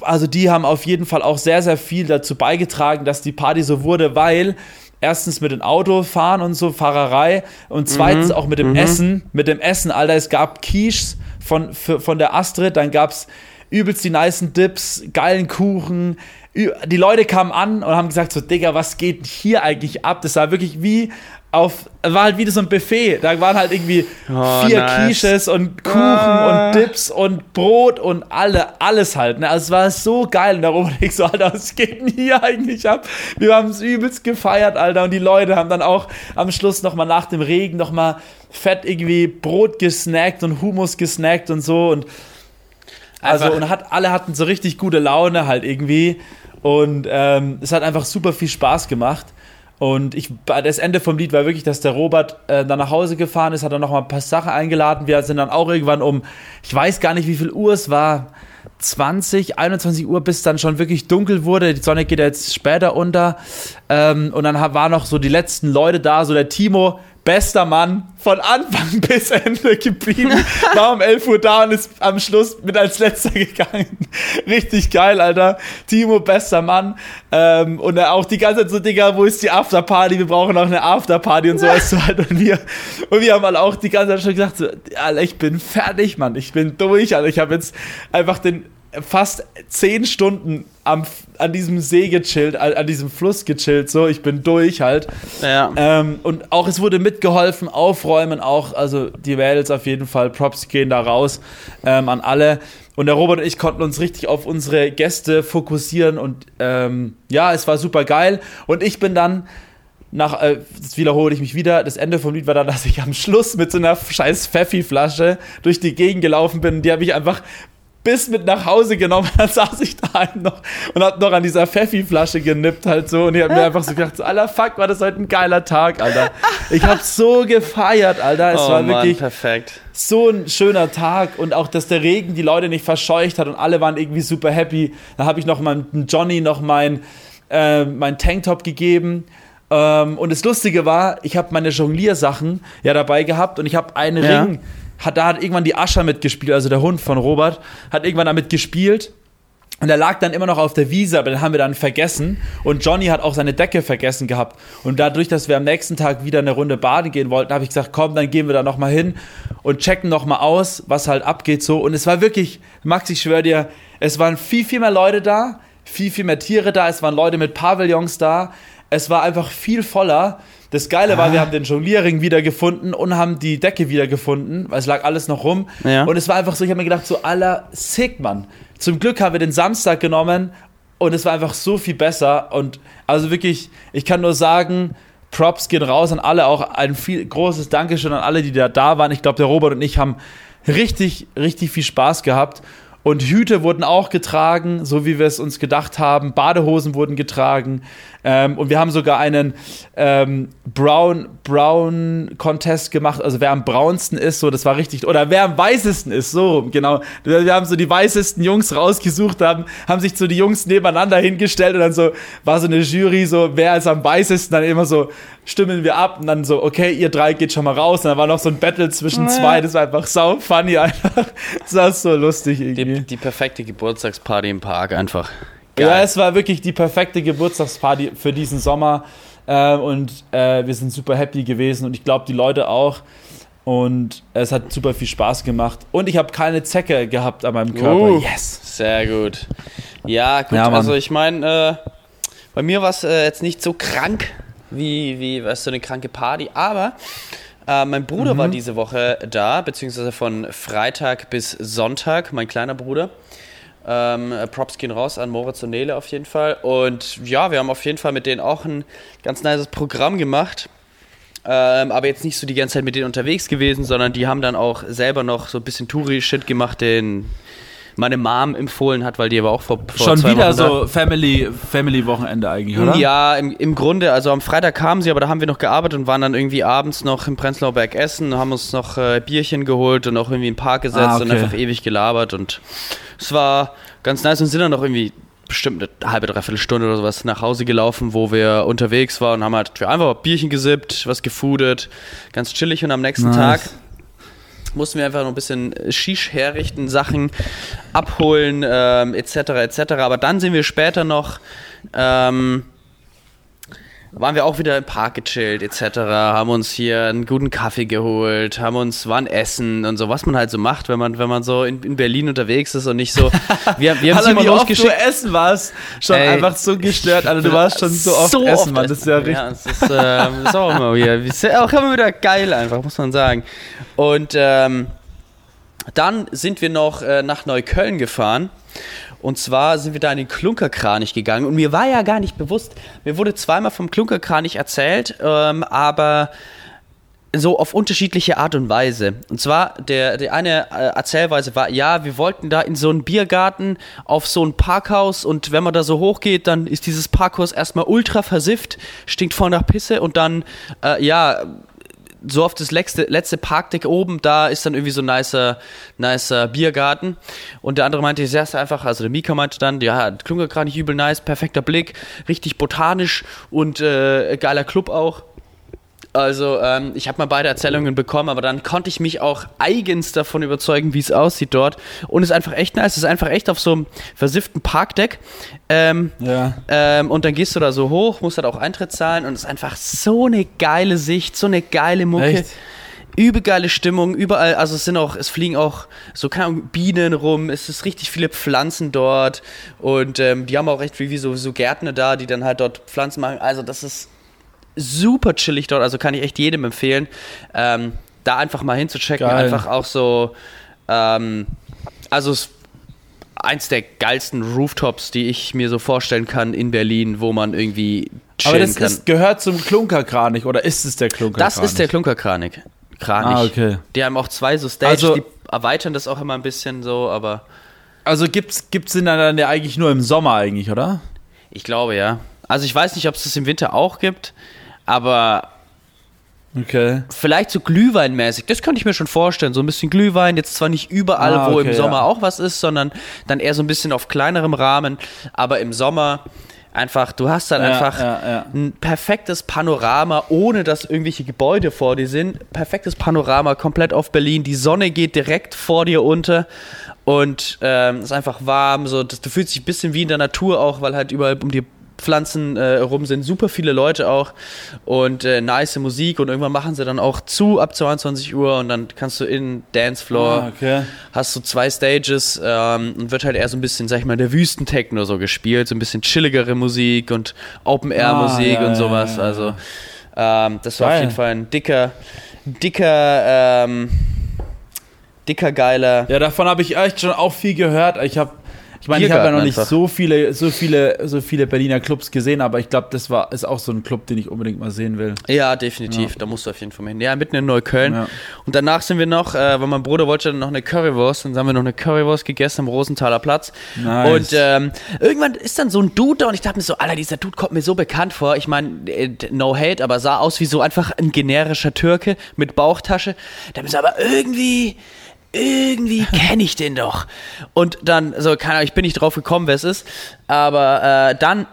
Speaker 2: also die haben auf jeden Fall auch sehr, sehr viel dazu beigetragen, dass die Party so wurde, weil erstens mit dem Auto fahren und so, Fahrerei und zweitens mhm, auch mit dem mhm. Essen. Mit dem Essen, Alter, es gab Quiches von, von der Astrid, dann gab es übelst die nicen Dips, geilen Kuchen. Die Leute kamen an und haben gesagt so, Digga, was geht hier eigentlich ab? Das war wirklich wie auf, war halt wieder so ein Buffet. Da waren halt irgendwie oh, vier nice. Quiches und Kuchen ah. und Dips und Brot und alle, alles halt. Ne? Also es war so geil. Und darüber denke ich so, Alter, was geht denn hier eigentlich ab? Wir haben es übelst gefeiert, Alter. Und die Leute haben dann auch am Schluss nochmal nach dem Regen nochmal fett irgendwie Brot gesnackt und Hummus gesnackt und so. Und also, und hat, alle hatten so richtig gute Laune halt irgendwie. Und ähm, es hat einfach super viel Spaß gemacht. Und ich, das Ende vom Lied war wirklich, dass der Robert äh, dann nach Hause gefahren ist, hat dann noch mal ein paar Sachen eingeladen. Wir sind dann auch irgendwann um, ich weiß gar nicht, wie viel Uhr es war, 20, 21 Uhr, bis dann schon wirklich dunkel wurde. Die Sonne geht jetzt später unter. Ähm, und dann waren noch so die letzten Leute da, so der Timo, bester Mann, von Anfang bis Ende geblieben, war um 11 Uhr da und ist am Schluss mit als letzter gegangen. Richtig geil, Alter. Timo, bester Mann. Ähm, und auch die ganze Zeit so, Digga, wo ist die Afterparty? Wir brauchen auch eine Afterparty und so. halt. und, wir, und wir haben halt auch die ganze Zeit schon gesagt, so, Alter, ich bin fertig, Mann. Ich bin durch, Alter. Ich habe jetzt einfach den fast zehn Stunden am, an diesem See gechillt, an, an, diesem Fluss gechillt, so, ich bin durch halt. Ja. Ähm, und auch es wurde mitgeholfen, aufräumen auch, also die Mädels auf jeden Fall, Props gehen da raus ähm, an alle. Und der Robert und ich konnten uns richtig auf unsere Gäste fokussieren und ähm, ja, es war super geil. Und ich bin dann nach, äh, das wiederhole ich mich wieder, das Ende vom Lied war dann, dass ich am Schluss mit so einer scheiß Pfeffi-Flasche durch die Gegend gelaufen bin. Die habe ich einfach bis mit nach Hause genommen. Dann saß ich da halt noch und hab noch an dieser Pfeffi-Flasche genippt halt so. Und ich hab mir einfach so gedacht, so, Alter, fuck, war das heute ein geiler Tag, Alter. Ich hab so gefeiert, Alter. Es oh, war Mann, wirklich perfekt. so ein schöner Tag. Und auch, dass der Regen die Leute nicht verscheucht hat und alle waren irgendwie super happy. Da habe ich noch meinem Johnny noch mein, äh, mein Tanktop gegeben. Ähm, und das Lustige war, ich habe meine Jongliersachen ja dabei gehabt und ich habe einen ja. Ring hat, da hat irgendwann die Ascher mitgespielt, also der Hund von Robert, hat irgendwann damit gespielt. Und er lag dann immer noch auf der Wiese, aber den haben wir dann vergessen. Und Johnny hat auch seine Decke vergessen gehabt. Und dadurch, dass wir am nächsten Tag wieder eine Runde baden gehen wollten, habe ich gesagt, komm, dann gehen wir da nochmal hin und checken nochmal aus, was halt abgeht so. Und es war wirklich, Max, ich schwöre dir, es waren viel, viel mehr Leute da, viel, viel mehr Tiere da, es waren Leute mit Pavillons da. Es war einfach viel voller. Das Geile ah. war, wir ah. haben den Jonglierring wiedergefunden und haben die Decke wiedergefunden, weil es lag alles noch rum. Ja. Und es war einfach so, ich habe mir gedacht, so aller sick, Mann. Zum Glück haben wir den Samstag genommen und es war einfach so viel besser. Und also wirklich, ich kann nur sagen, Props gehen raus an alle, auch ein viel großes Dankeschön an alle, die da, da waren. Ich glaube, der Robert und ich haben richtig, richtig viel Spaß gehabt. Und Hüte wurden auch getragen, so wie wir es uns gedacht haben. Badehosen wurden getragen. Ähm, und wir haben sogar einen ähm, Brown, Brown Contest gemacht, also wer am braunsten ist, so, das war richtig, oder wer am weißesten ist, so, genau. Wir haben so die weißesten Jungs rausgesucht, haben, haben sich so die Jungs nebeneinander hingestellt und dann so, war so eine Jury, so, wer ist am weißesten, dann immer so, stimmen wir ab und dann so, okay, ihr drei geht schon mal raus. Und dann war noch so ein Battle zwischen zwei, das war einfach sau funny einfach. Das war so lustig irgendwie.
Speaker 1: Die, die perfekte Geburtstagsparty im Park einfach.
Speaker 2: Geil. Ja, es war wirklich die perfekte Geburtstagsparty für diesen Sommer. Äh, und äh, wir sind super happy gewesen und ich glaube, die Leute auch. Und es hat super viel Spaß gemacht. Und ich habe keine Zecke gehabt an meinem Körper. Uh,
Speaker 1: yes. Sehr gut. Ja, gut. Ja, also ich meine, äh, bei mir war es äh, jetzt nicht so krank, wie, wie, weißt du, eine kranke Party. Aber äh, mein Bruder mhm. war diese Woche da, beziehungsweise von Freitag bis Sonntag, mein kleiner Bruder. Ähm, Props gehen raus an Moritz und Nele auf jeden Fall. Und ja, wir haben auf jeden Fall mit denen auch ein ganz nices Programm gemacht. Ähm, aber jetzt nicht so die ganze Zeit mit denen unterwegs gewesen, sondern die haben dann auch selber noch so ein bisschen Touri-Shit gemacht, den meine Mom empfohlen hat, weil die aber auch vor, vor
Speaker 2: Schon wieder Wochen so Family, Family Wochenende eigentlich, oder?
Speaker 1: Ja, im, im Grunde, also am Freitag kamen sie, aber da haben wir noch gearbeitet und waren dann irgendwie abends noch im Prenzlauer Berg essen, haben uns noch äh, Bierchen geholt und auch irgendwie im Park gesetzt ah, okay. und einfach ewig gelabert und es war ganz nice und sind dann noch irgendwie bestimmt eine halbe, dreiviertel Stunde oder sowas nach Hause gelaufen, wo wir unterwegs waren und haben halt einfach Bierchen gesippt, was gefoodet, ganz chillig und am nächsten nice. Tag mussten wir einfach noch ein bisschen Shish herrichten, Sachen abholen, ähm, etc. etc. Aber dann sind wir später noch ähm, waren wir auch wieder im Park gechillt etc. Haben uns hier einen guten Kaffee geholt, haben uns waren essen und so, was man halt so macht, wenn man wenn man so in, in Berlin unterwegs ist und nicht so.
Speaker 2: Wir, wir haben Alter, wie oft du essen warst, schon Ey, einfach so gestört. Alter, du warst schon so oft so essen, Mann. Das ist ja richtig. Ja, das ist, äh, das ist auch immer
Speaker 1: wieder, auch immer wieder geil einfach, muss man sagen. Und ähm, dann sind wir noch äh, nach Neukölln gefahren und zwar sind wir da in den Klunkerkranich gegangen. Und mir war ja gar nicht bewusst, mir wurde zweimal vom Klunkerkranich erzählt, ähm, aber so auf unterschiedliche Art und Weise. Und zwar, der, der eine äh, Erzählweise war, ja, wir wollten da in so einen Biergarten auf so ein Parkhaus und wenn man da so hochgeht, dann ist dieses Parkhaus erstmal ultra versifft, stinkt voll nach Pisse und dann, äh, ja, so auf das letzte, letzte Parkdeck oben, da ist dann irgendwie so ein nicer, nicer Biergarten. Und der andere meinte, ich ist einfach, also der Mika meinte dann, ja, Klunker gerade nicht übel nice, perfekter Blick, richtig botanisch und äh, geiler Club auch. Also ähm, ich habe mal beide Erzählungen bekommen, aber dann konnte ich mich auch eigens davon überzeugen, wie es aussieht dort. Und es ist einfach echt nice. Es ist einfach echt auf so einem versifften Parkdeck. Ähm, ja. ähm, und dann gehst du da so hoch, musst halt auch Eintritt zahlen und es ist einfach so eine geile Sicht, so eine geile Mucke. Echt? Übel geile Stimmung, überall, also es sind auch, es fliegen auch so, keine Ahnung, Bienen rum, es ist richtig viele Pflanzen dort und ähm, die haben auch recht wie so, so Gärtner da, die dann halt dort Pflanzen machen. Also das ist super chillig dort, also kann ich echt jedem empfehlen, ähm, da einfach mal hinzuchecken. Geil. Einfach auch so, ähm, also es eins der geilsten Rooftops, die ich mir so vorstellen kann in Berlin, wo man irgendwie
Speaker 2: chillen Aber das kann. Ist, gehört zum Klunkerkranich oder ist es der Klunkerkranich?
Speaker 1: Das ist der Klunkerkranich. Kranich. Ah, okay. Die haben auch zwei so Stages, also, die erweitern das auch immer ein bisschen so, aber.
Speaker 2: Also gibt's, gibt's den dann ja eigentlich nur im Sommer eigentlich, oder?
Speaker 1: Ich glaube ja. Also ich weiß nicht, ob es das im Winter auch gibt. Aber Okay. Vielleicht so Glühweinmäßig, das könnte ich mir schon vorstellen. So ein bisschen Glühwein, jetzt zwar nicht überall, ah, okay, wo im Sommer ja. auch was ist, sondern dann eher so ein bisschen auf kleinerem Rahmen. Aber im Sommer einfach, du hast dann ja, einfach ja, ein perfektes Panorama, ohne dass irgendwelche Gebäude vor dir sind. Perfektes Panorama, komplett auf Berlin. Die Sonne geht direkt vor dir unter und ähm, ist einfach warm. So, das, du fühlst dich ein bisschen wie in der Natur auch, weil halt überall um dir Pflanzen äh, rum sind, super viele Leute auch und äh, nice Musik und irgendwann machen sie dann auch zu ab 22 Uhr und dann kannst du in Dancefloor, ah, okay. hast du zwei Stages ähm, und wird halt eher so ein bisschen, sag ich mal, der Wüstentechno so gespielt, so ein bisschen chilligere Musik und Open-Air-Musik ah, ja, und sowas, ja, ja, also ähm, das war Geil. auf jeden Fall ein dicker, dicker, ähm, dicker, geiler.
Speaker 2: Ja, davon habe ich echt schon auch viel gehört. Ich habe ich meine, ich habe ja noch nicht so viele, so viele, so viele Berliner Clubs gesehen, aber ich glaube, das war ist auch so ein Club, den ich unbedingt mal sehen will.
Speaker 1: Ja, definitiv. Ja. Da musst du auf jeden Fall hin. Ja, mitten in Neukölln. Ja. Und danach sind wir noch, äh, weil mein Bruder wollte dann noch eine Currywurst, dann haben wir noch eine Currywurst gegessen am Rosenthaler Platz. Nice. Und ähm, irgendwann ist dann so ein Dude da und ich dachte mir so, Alter, dieser Dude kommt mir so bekannt vor. Ich meine, äh, no hate, aber sah aus wie so einfach ein generischer Türke mit Bauchtasche. Da ist aber irgendwie irgendwie kenne ich den doch. Und dann, so, keine Ahnung, ich bin nicht drauf gekommen, wer es ist, aber äh, dann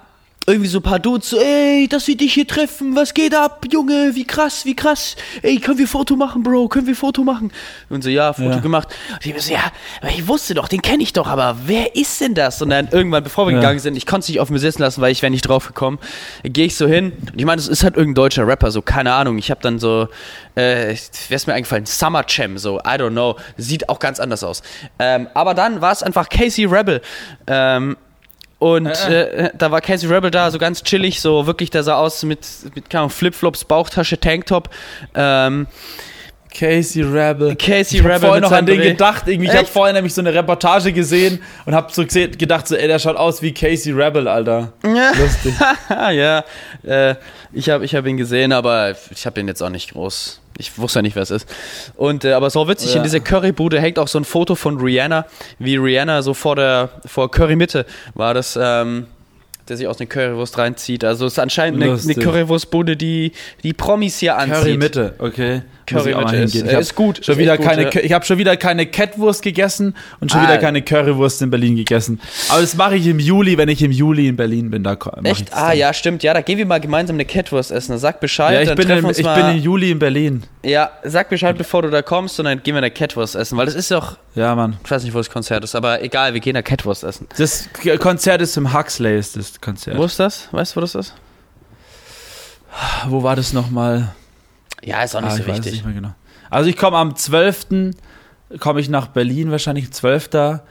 Speaker 1: irgendwie so ein paar Dudes so, ey, dass wir dich hier treffen, was geht ab, Junge, wie krass, wie krass, ey, können wir Foto machen, Bro, können wir Foto machen? Und so, ja, Foto ja. gemacht. Und ich so, ja, ich wusste doch, den kenne ich doch, aber wer ist denn das? Und dann irgendwann, bevor wir ja. gegangen sind, ich konnte es nicht auf mir sitzen lassen, weil ich wäre nicht drauf gekommen, gehe ich so hin. Und ich meine, das ist halt irgendein deutscher Rapper, so, keine Ahnung, ich habe dann so, äh, wäre es mir eingefallen, Summer Chem, so, I don't know, sieht auch ganz anders aus. Ähm, aber dann war es einfach Casey Rebel, ähm, Und äh, da war Casey Rebel da, so ganz chillig, so wirklich, der sah aus mit, mit keine Ahnung, Flipflops, Bauchtasche, Tanktop. Ähm,
Speaker 2: Casey Rebel.
Speaker 1: Casey
Speaker 2: ich
Speaker 1: Rebel
Speaker 2: habe vorhin noch an den
Speaker 1: Dreh.
Speaker 2: gedacht. Irgendwie, ich habe vorhin nämlich so eine Reportage gesehen und habe so gesehen, gedacht, so, ey, der schaut aus wie Casey Rebel, Alter. Lustig.
Speaker 1: ja, äh, ich habe ich hab ihn gesehen, aber ich habe ihn jetzt auch nicht groß. Ich wusste ja nicht, wer es ist. Und äh, aber so witzig,
Speaker 2: Ja.
Speaker 1: in dieser Currybude hängt auch so ein Foto von Rihanna, wie Rihanna so vor der vor Curry-Mitte war das, ähm, der sich aus einer Currywurst reinzieht. Also es ist anscheinend eine, eine. Currywurstbude, die die Promis hier anzieht.
Speaker 2: Curry Mitte, okay.
Speaker 1: Curry-Mitte ist- ist gut,
Speaker 2: Schon wieder
Speaker 1: gut,
Speaker 2: keine,
Speaker 1: ja.
Speaker 2: Ich habe schon wieder keine Catwurst gegessen und schon
Speaker 1: Ah.
Speaker 2: wieder keine Currywurst in Berlin gegessen. Aber das mache ich im Juli, wenn ich im Juli in Berlin bin. Da
Speaker 1: Echt? Ah ja, stimmt. Ja, da gehen wir mal gemeinsam eine Catwurst essen. Sag Bescheid.
Speaker 2: Ja, ich, bin, im, ich bin im Juli in Berlin.
Speaker 1: Ja, sag Bescheid, bevor du da kommst und dann gehen wir eine Catwurst essen, weil das ist doch,
Speaker 2: Ja, Mann.
Speaker 1: ich weiß nicht, wo das Konzert ist, aber egal, wir gehen eine Catwurst essen.
Speaker 2: Das Konzert ist im Huxley, ist das Konzert.
Speaker 1: Wo ist das? Weißt du, wo das ist?
Speaker 2: Wo war das nochmal?
Speaker 1: Ja, ist auch nicht
Speaker 2: Ah,
Speaker 1: so
Speaker 2: es
Speaker 1: wichtig.
Speaker 2: nicht genau. Also ich komme am 12. komme ich nach Berlin wahrscheinlich, 12. Dann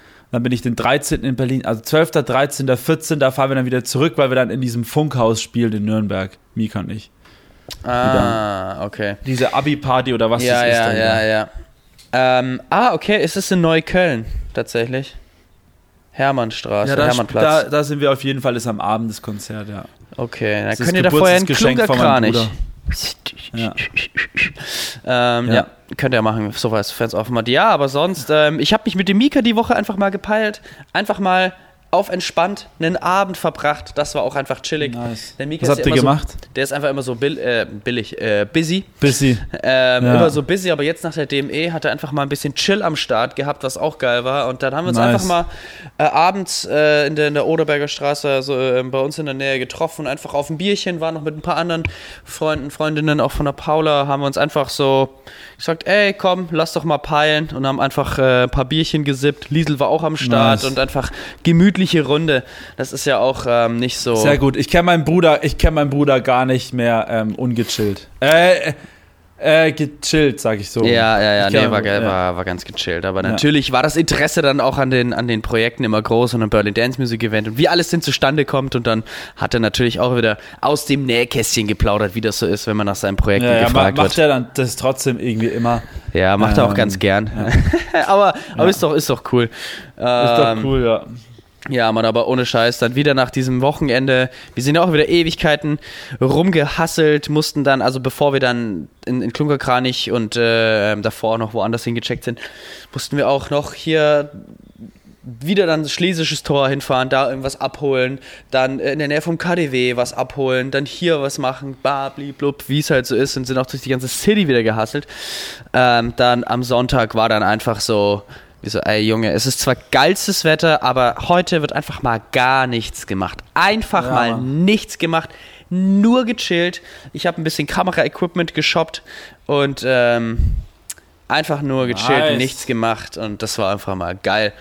Speaker 2: bin ich den 13. in Berlin, also 12., 13., 14. Da fahren wir dann wieder zurück, weil wir dann in diesem Funkhaus spielen in Nürnberg. Mika und ich.
Speaker 1: Ah, okay.
Speaker 2: Diese Abi-Party oder was
Speaker 1: Ja,
Speaker 2: das ist.
Speaker 1: ja,
Speaker 2: dann,
Speaker 1: ja, ja. Ähm, ah, okay, es ist in Neukölln, tatsächlich. Hermannstraße,
Speaker 2: Ja, da, da,
Speaker 1: Hermannplatz.
Speaker 2: da sind wir auf jeden Fall, ist am Abend das Konzert, ja.
Speaker 1: Okay, dann
Speaker 2: ist
Speaker 1: könnt ihr da vorher einen
Speaker 2: Geburtstagsgeschenk
Speaker 1: kluger
Speaker 2: von meinem
Speaker 1: Kranich.
Speaker 2: Ja.
Speaker 1: Ähm, ja.
Speaker 2: Ja.
Speaker 1: könnt ihr machen, soweit Fans offen hat. Ja, aber sonst, ähm, ich habe mich mit dem Mika die Woche einfach mal gepeilt, einfach mal auf entspannt einen Abend verbracht. Das war auch einfach chillig.
Speaker 2: Nice.
Speaker 1: Der Mika
Speaker 2: Was
Speaker 1: ist
Speaker 2: habt ihr gemacht?
Speaker 1: So, der ist einfach immer so bill, äh, billig, äh, busy.
Speaker 2: Busy.
Speaker 1: Ähm,
Speaker 2: Ja.
Speaker 1: Immer so busy, aber jetzt nach der DME hat er einfach mal ein bisschen Chill am Start gehabt, was auch geil war. Und dann haben wir uns
Speaker 2: Nice.
Speaker 1: einfach mal äh, abends äh, in, der, in der Oderberger Straße, also äh, bei uns in der Nähe getroffen, einfach auf ein Bierchen, waren noch mit ein paar anderen Freunden, Freundinnen, auch von der Paula, haben wir uns einfach so gesagt, ey, komm, lass doch mal peilen und haben einfach äh, ein paar Bierchen gesippt. Liesel war auch am Start
Speaker 2: Nice.
Speaker 1: und einfach gemütliche Runde. Das ist ja auch ähm, nicht so.
Speaker 2: Sehr gut. Ich kenne meinen Bruder, ich kenne meinen Bruder gar nicht mehr ähm, ungechillt. Äh, äh, äh, gechillt, sag ich so.
Speaker 1: Ja, ja, ja, nee, war,
Speaker 2: ja.
Speaker 1: war, war ganz gechillt. Aber natürlich war das Interesse dann auch an den, an den Projekten immer groß und am Berlin Dance Music Event und wie alles denn zustande kommt. Und dann hat er natürlich auch wieder aus dem Nähkästchen geplaudert, wie das so ist, wenn man nach seinen Projekten
Speaker 2: Ja, ja,
Speaker 1: gefragt
Speaker 2: macht
Speaker 1: wird.
Speaker 2: er dann das trotzdem irgendwie immer.
Speaker 1: Ja, macht er auch
Speaker 2: Ähm,
Speaker 1: ganz gern. aber aber ist, doch, ist doch cool.
Speaker 2: Ist doch
Speaker 1: Ähm,
Speaker 2: cool, ja.
Speaker 1: Ja, Mann, aber ohne Scheiß, dann wieder nach diesem Wochenende, wir sind ja auch wieder Ewigkeiten rumgehasselt, mussten dann, also bevor wir dann in, in Klunkerkranich und äh, davor noch woanders hingecheckt sind, mussten wir auch noch hier wieder dann Schlesisches Tor hinfahren, da irgendwas abholen, dann in der Nähe vom KDW was abholen, dann hier was machen, blub, wie es halt so ist und sind auch durch die ganze City wieder gehasselt. Ähm, dann am Sonntag war dann einfach so, wie so, ey Junge, es ist zwar geilstes Wetter, aber heute wird einfach mal gar nichts gemacht. Einfach
Speaker 2: Ja,
Speaker 1: mal
Speaker 2: Mann.
Speaker 1: nichts gemacht, nur gechillt. Ich habe ein bisschen Kamera-Equipment geshoppt und ähm, einfach nur gechillt,
Speaker 2: Nice.
Speaker 1: nichts gemacht und das war einfach mal geil.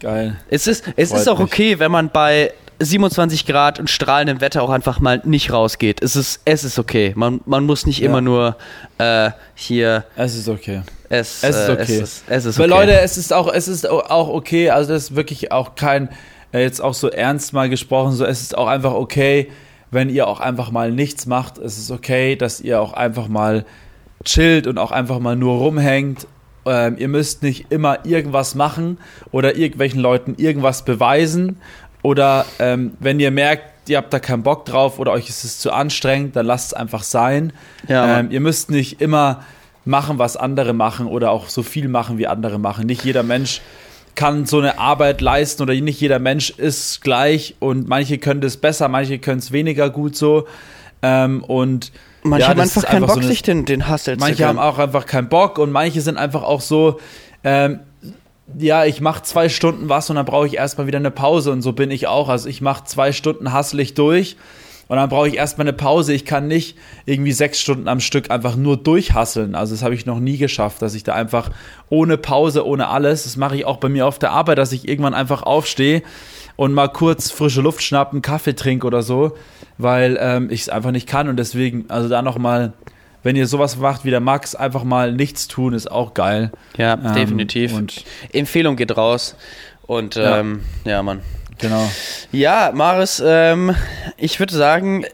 Speaker 2: Geil.
Speaker 1: Es ist, es
Speaker 2: Freut
Speaker 1: ist auch
Speaker 2: mich.
Speaker 1: okay, wenn man bei 27 Grad und strahlendem Wetter auch einfach mal nicht rausgeht. Es ist, es ist okay. Man, man muss nicht
Speaker 2: Ja.
Speaker 1: immer nur äh, hier.
Speaker 2: Es ist okay.
Speaker 1: Es,
Speaker 2: Es ist
Speaker 1: äh,
Speaker 2: okay.
Speaker 1: Es ist, es ist
Speaker 2: Weil
Speaker 1: okay.
Speaker 2: Leute, es ist auch, es ist auch okay, also das ist wirklich auch kein, äh, jetzt auch so ernst mal gesprochen, so es ist auch einfach okay, wenn ihr auch einfach mal nichts macht. Es ist okay, dass ihr auch einfach mal chillt und auch einfach mal nur rumhängt. Ähm, ihr müsst nicht immer irgendwas machen oder irgendwelchen Leuten irgendwas beweisen. Oder ähm, wenn ihr merkt, ihr habt da keinen Bock drauf oder euch ist es zu anstrengend, dann lasst es einfach sein.
Speaker 1: Ja,
Speaker 2: ähm, ihr müsst nicht immer machen, was andere machen oder auch so viel machen, wie andere machen. Nicht jeder Mensch kann so eine Arbeit leisten oder nicht jeder Mensch ist gleich und manche können das besser, manche können es weniger gut so. Ähm, und
Speaker 1: Manche
Speaker 2: ja,
Speaker 1: haben einfach keinen Bock,
Speaker 2: so eine-
Speaker 1: sich den, den Hustle zu
Speaker 2: Manche haben auch einfach keinen Bock und manche sind einfach auch so, ähm, ja, ich mache zwei Stunden was und dann brauche ich erstmal wieder eine Pause und so bin ich auch. Also ich mache zwei Stunden hasselig durch und dann brauche ich erstmal eine Pause. Ich kann nicht irgendwie sechs Stunden am Stück einfach nur durchhasseln. Also das habe ich noch nie geschafft, dass ich da einfach ohne Pause, ohne alles, das mache ich auch bei mir auf der Arbeit, dass ich irgendwann einfach aufstehe und mal kurz frische Luft schnappen, Kaffee trinke oder so, weil ähm, ich es einfach nicht kann und deswegen, also da nochmal, wenn ihr sowas macht wie der Max, einfach mal nichts tun, ist auch geil.
Speaker 1: Ja,
Speaker 2: Ähm,
Speaker 1: definitiv.
Speaker 2: und-
Speaker 1: Empfehlung geht raus. Und
Speaker 2: Ja.
Speaker 1: ähm, ja, Mann.
Speaker 2: Genau.
Speaker 1: Ja, Maris, ähm, ich würde sagen,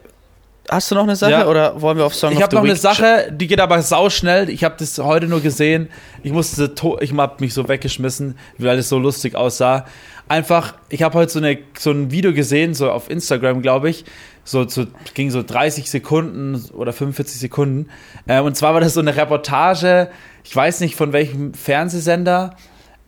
Speaker 1: hast du noch eine Sache
Speaker 2: Ja.
Speaker 1: oder wollen wir auf Song
Speaker 2: Ich habe noch
Speaker 1: Week
Speaker 2: eine Sache, die geht aber sauschnell. Ich habe das heute nur gesehen. Ich musste, ich habe mich so weggeschmissen, weil es so lustig aussah. Einfach, ich habe heute so, eine, so ein Video gesehen, so auf Instagram, glaube ich. So, so ging so 30 Sekunden oder 45 Sekunden. Ähm, und zwar war das so eine Reportage, ich weiß nicht von welchem Fernsehsender,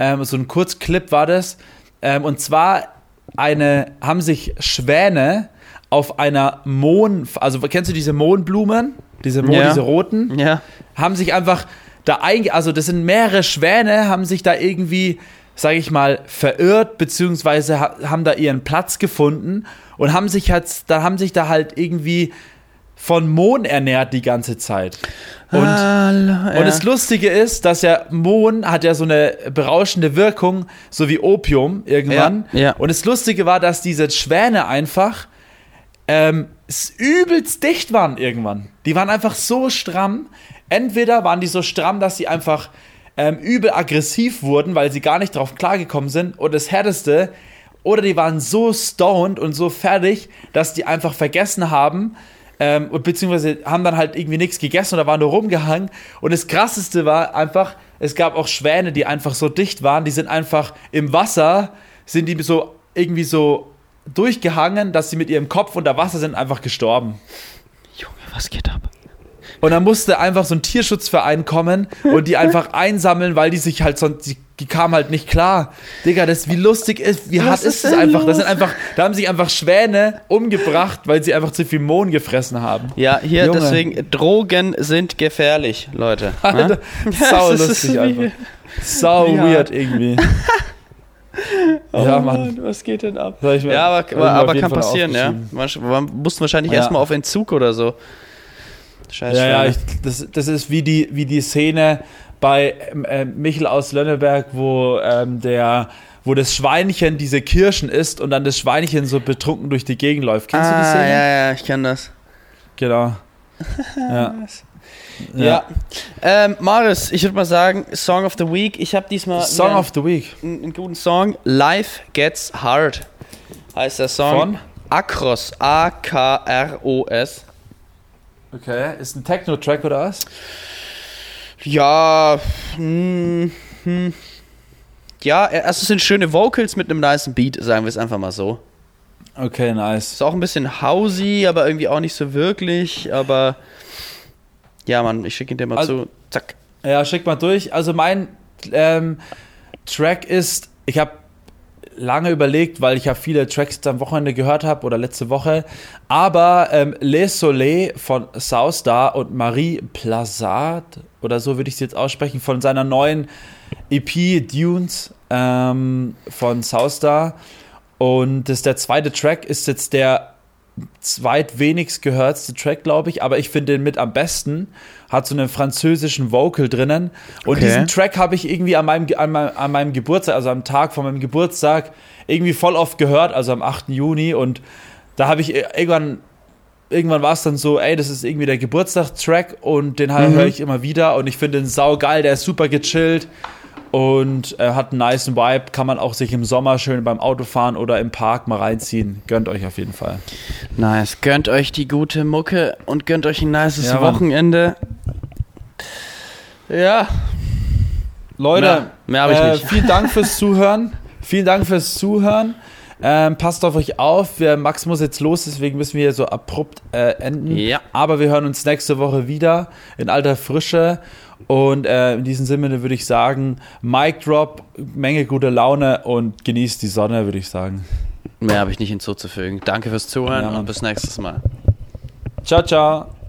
Speaker 2: ähm, so ein Kurzclip war das. Ähm, und zwar eine, haben sich Schwäne auf einer Mohn, also kennst du diese Mohnblumen? Diese Mohn,
Speaker 1: Ja.
Speaker 2: diese roten?
Speaker 1: Ja.
Speaker 2: haben sich einfach da einge... Also das sind mehrere Schwäne, haben sich da irgendwie, sage ich mal, verirrt, beziehungsweise ha haben da ihren Platz gefunden und haben sich halt, da haben sich da halt irgendwie von Mohn ernährt die ganze Zeit. Und,
Speaker 1: Hallo,
Speaker 2: und das Lustige ist, dass ja Mohn hat ja so eine berauschende Wirkung, so wie Opium irgendwann.
Speaker 1: Ja, ja.
Speaker 2: Und das Lustige war, dass diese Schwäne einfach ähm, übelst dicht waren irgendwann. Die waren einfach so stramm. Entweder waren die so stramm, dass sie einfach ähm, übel aggressiv wurden, weil sie gar nicht drauf klargekommen sind. Und das Härteste, oder die waren so stoned und so fertig, dass die einfach vergessen haben, ähm, beziehungsweise haben dann halt irgendwie nichts gegessen oder waren nur rumgehangen. Und das Krasseste war einfach, es gab auch Schwäne, die einfach so dicht waren, die sind einfach im Wasser, sind die so irgendwie so durchgehangen, dass sie mit ihrem Kopf unter Wasser sind, einfach gestorben.
Speaker 1: Junge, was geht ab?
Speaker 2: Und dann musste einfach so ein Tierschutzverein kommen und die einfach einsammeln, weil die sich halt sonst, die, die kamen halt nicht klar. Digga, das wie lustig ist, wie
Speaker 1: Was
Speaker 2: hart
Speaker 1: ist denn
Speaker 2: einfach? Das
Speaker 1: los?
Speaker 2: sind einfach, da haben sich einfach Schwäne umgebracht, weil sie einfach zu viel Mohn gefressen haben.
Speaker 1: Ja, hier
Speaker 2: Junge.
Speaker 1: deswegen, Drogen sind gefährlich, Leute.
Speaker 2: Alter,
Speaker 1: Ne?
Speaker 2: sau
Speaker 1: Das
Speaker 2: lustig einfach. Sau
Speaker 1: Ja.
Speaker 2: weird irgendwie.
Speaker 1: Oh
Speaker 2: ja, Mann.
Speaker 1: was geht denn ab?
Speaker 2: Das mir-
Speaker 1: Ja, aber, aber,
Speaker 2: jeden
Speaker 1: kann
Speaker 2: Fall
Speaker 1: passieren, ja. Man, man mussten wahrscheinlich
Speaker 2: Ja.
Speaker 1: erstmal auf Entzug oder so. Scheiß
Speaker 2: Ja, ja, ich, das, das ist wie die, wie die Szene bei ähm, äh, Michel aus Lönneberg, wo ähm, der wo das Schweinchen diese Kirschen isst und dann das Schweinchen so betrunken durch die Gegend läuft. Kennst du die
Speaker 1: ah,
Speaker 2: Szene?
Speaker 1: ja, ja, ich kann das.
Speaker 2: Genau. Ja.
Speaker 1: Ja. Ähm, Maris, ich würde mal sagen, Song of the Week. Ich habe diesmal
Speaker 2: Song
Speaker 1: einen,
Speaker 2: of the Week.
Speaker 1: einen, einen guten Song. Life Gets Hard heißt der Song.
Speaker 2: Von?
Speaker 1: Akros. A-K-R-O-S.
Speaker 2: Okay. Ist ein Techno-Track oder was?
Speaker 1: Ja, hm, hm. ja, also es sind schöne Vocals mit einem nice Beat, sagen wir es einfach mal so.
Speaker 2: Okay, nice.
Speaker 1: Ist auch ein bisschen housey, aber irgendwie auch nicht so wirklich, aber ja, Mann, ich schicke ihn dir mal
Speaker 2: Also-
Speaker 1: zu. Zack.
Speaker 2: Ja, schick mal durch. Also mein ähm, Track ist, ich habe lange überlegt, weil ich ja viele Tracks am Wochenende gehört habe oder letzte Woche, aber ähm, Les Soleil von Soustar und Marie Plazard oder so würde ich es jetzt aussprechen, von seiner neuen EP Dunes ähm, von Soustar und das ist der zweite Track, ist jetzt der zweitwenigst gehörtste Track, glaube ich, aber ich finde den mit am besten. Hat so einen französischen Vocal drinnen. Und
Speaker 1: Okay.
Speaker 2: diesen Track habe ich irgendwie an meinem, an, meinem, an meinem Geburtstag, also am Tag von meinem Geburtstag, irgendwie voll oft gehört, also am 8. Juni. Und da habe ich irgendwann, irgendwann war es dann so, ey, das ist irgendwie der Geburtstagstrack und den
Speaker 1: Mhm.
Speaker 2: höre ich immer wieder und ich finde den sau geil, der ist super gechillt und äh, hat einen nice Vibe, kann man auch sich im Sommer schön beim Autofahren oder im Park mal reinziehen. Gönnt euch auf jeden Fall.
Speaker 1: Nice. Gönnt euch die gute Mucke und gönnt euch ein nices
Speaker 2: Ja, Mann.
Speaker 1: Wochenende. Ja.
Speaker 2: Leute,
Speaker 1: Mehr- mehr
Speaker 2: äh,
Speaker 1: nicht.
Speaker 2: vielen Dank fürs Zuhören. vielen Dank fürs Zuhören. Ähm, passt auf euch auf. Wir, Max muss jetzt los, deswegen müssen wir hier so abrupt äh, enden.
Speaker 1: Ja.
Speaker 2: Aber wir hören uns nächste Woche wieder in alter Frische. Und äh, in diesem Sinne würde ich sagen, Mic Drop, Menge gute Laune und genießt die Sonne, würde ich sagen.
Speaker 1: Mehr habe ich nicht hinzuzufügen. Danke fürs Zuhören
Speaker 2: Ja,
Speaker 1: und bis nächstes Mal.
Speaker 2: Ciao, ciao.